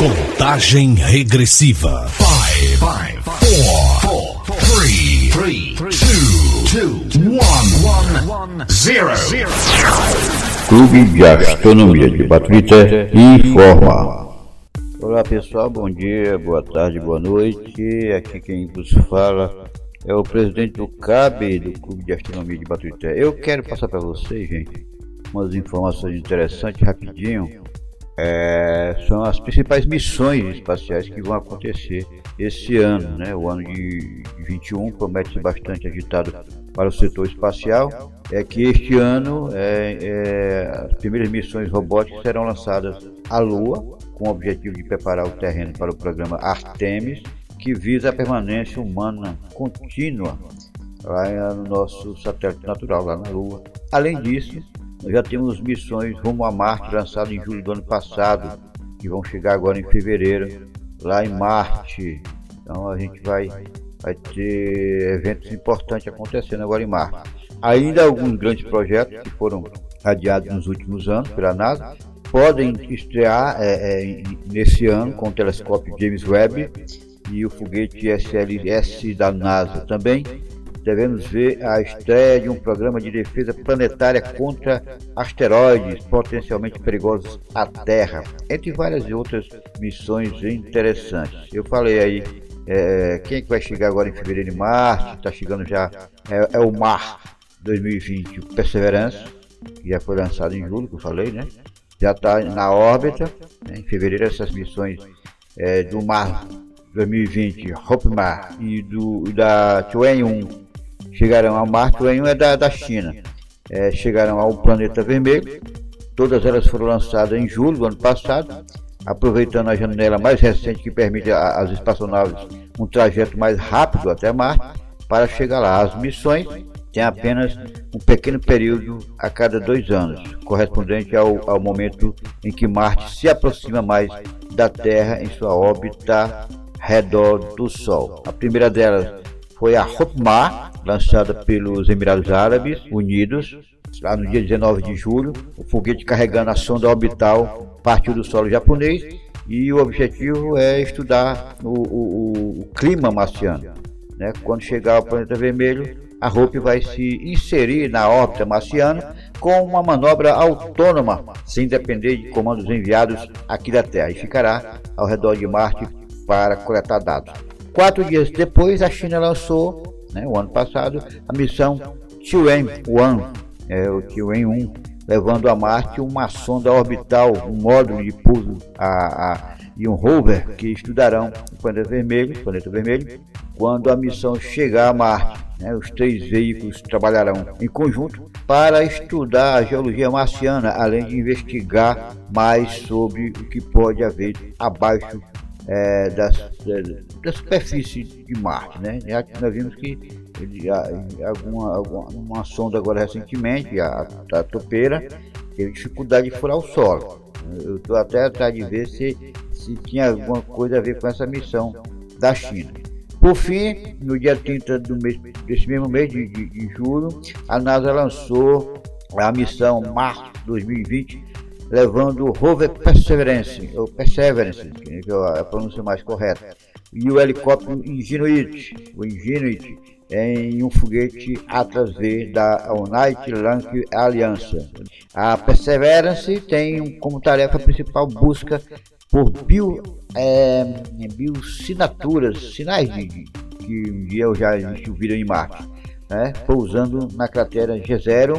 Contagem regressiva. Five, five, four, four, three, three, two, two, one, one, zero. Clube de Astronomia de Baturité informa. Olá pessoal, bom dia, boa tarde, boa noite. Aqui quem vos fala é o presidente do CAB do Clube de Astronomia de Baturité. Eu quero passar para vocês, gente, umas informações interessantes rapidinho é, são as principais missões espaciais que vão acontecer esse ano. Né? O ano de 21 promete ser bastante agitado para o setor espacial. É que este ano é, é, as primeiras missões robóticas serão lançadas à Lua, com o objetivo de preparar o terreno para o programa Artemis, que visa a permanência humana contínua lá no nosso satélite natural, lá na Lua. Além disso, nós já temos missões rumo a Marte lançadas em julho do ano passado, que vão chegar agora em fevereiro, lá em Marte. Então a gente vai, vai ter eventos importantes acontecendo agora em Marte. Ainda alguns grandes projetos que foram adiados nos últimos anos pela NASA podem estrear é, é, nesse ano com o telescópio James Webb e o foguete SLS da NASA também devemos ver a estreia de um programa de defesa planetária contra asteroides potencialmente perigosos à Terra, entre várias outras missões interessantes. Eu falei aí, é, quem é que vai chegar agora em fevereiro e março? Está chegando já, é, é, o Mar 2020, o Perseverance, que já foi lançado em julho, que eu falei, né? Já está na órbita, né? em fevereiro essas missões é, do Mar 2020, Hope Mar e do, da Tuan chegarão ao Marte, o é da, da China. É, chegarão ao planeta vermelho. Todas elas foram lançadas em julho do ano passado, aproveitando a janela mais recente que permite às espaçonaves um trajeto mais rápido até Marte para chegar lá. As missões têm apenas um pequeno período a cada dois anos, correspondente ao, ao momento em que Marte se aproxima mais da Terra em sua órbita redor do Sol. A primeira delas foi a Hotmar, lançada pelos Emirados Árabes Unidos, lá no dia 19 de julho. O foguete carregando a sonda orbital partiu do solo japonês e o objetivo é estudar o, o, o clima marciano. Né? Quando chegar ao planeta vermelho, a Hope vai se inserir na órbita marciana com uma manobra autônoma, sem depender de comandos enviados aqui da Terra, e ficará ao redor de Marte para coletar dados. Quatro dias depois, a China lançou, né, o ano passado, a missão Tianwen-1, é, o Tianwen-1, levando a Marte uma sonda orbital, um módulo de pouso a, a, e um rover que estudarão o planeta vermelho, planeta vermelho. Quando a missão chegar a Marte, né, os três veículos trabalharão em conjunto para estudar a geologia marciana, além de investigar mais sobre o que pode haver abaixo é, da, da, superfície de Marte, né? Já que nós vimos que alguma, alguma uma sonda agora recentemente, a, a topeira, teve dificuldade de furar o solo. Eu estou até atrás de ver se, se tinha alguma coisa a ver com essa missão da China. Por fim, no dia 30 do mês, desse mesmo mês de, de, de julho, a NASA lançou a missão Marte 2020 levando o rover Perseverance, ou Perseverance, que é a pronúncia mais correta, e o helicóptero Ingenuity, o Ingenuity, em um foguete Atlas V da United Launch Aliança. A Perseverance tem como tarefa principal busca por bio, é, biosinaturas, sinais de, que um dia eu já viram em Marte, né, pousando na cratera G0,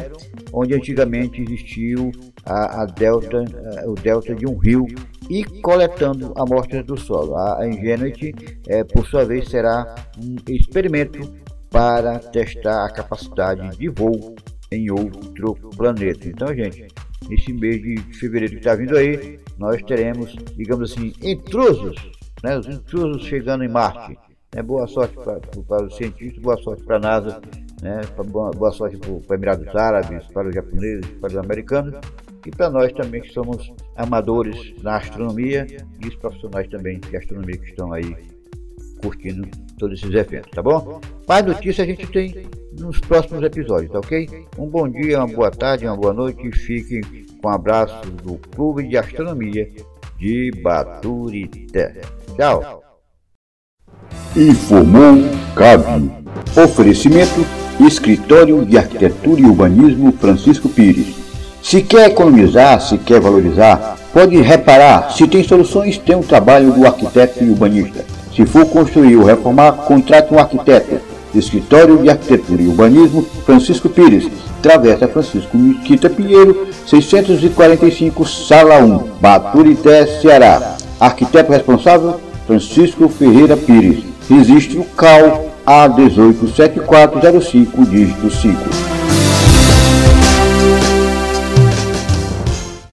onde antigamente existiu a, a delta, a, o delta de um rio e coletando amostras do solo. A, a Ingenuity, é, por sua vez, será um experimento para testar a capacidade de voo em outro planeta. Então, gente, esse mês de fevereiro que está vindo aí, nós teremos, digamos assim, intrusos, né, os intrusos chegando em Marte. É, boa sorte para, os cientistas, boa sorte para a NASA, né, boa, boa sorte para os Emirados Árabes, para os japoneses, para os americanos e para nós também que somos amadores na astronomia e os profissionais também de astronomia que estão aí curtindo todos esses eventos, tá bom? Mais notícias a gente tem nos próximos episódios, tá ok? Um bom dia, uma boa tarde, uma boa noite e fiquem com um abraço do Clube de Astronomia de Baturité. Tchau. Informou CAB. Oferecimento Escritório de Arquitetura e Urbanismo Francisco Pires. Se quer economizar, se quer valorizar, pode reparar. Se tem soluções, tem o trabalho do arquiteto e urbanista. Se for construir ou reformar, contrate um arquiteto. Escritório de Arquitetura e Urbanismo Francisco Pires. Travessa Francisco Mesquita Pinheiro, 645, Sala 1, Baturité, Ceará. Arquiteto responsável, Francisco Ferreira Pires. Registro CAL A187405, dígito 5.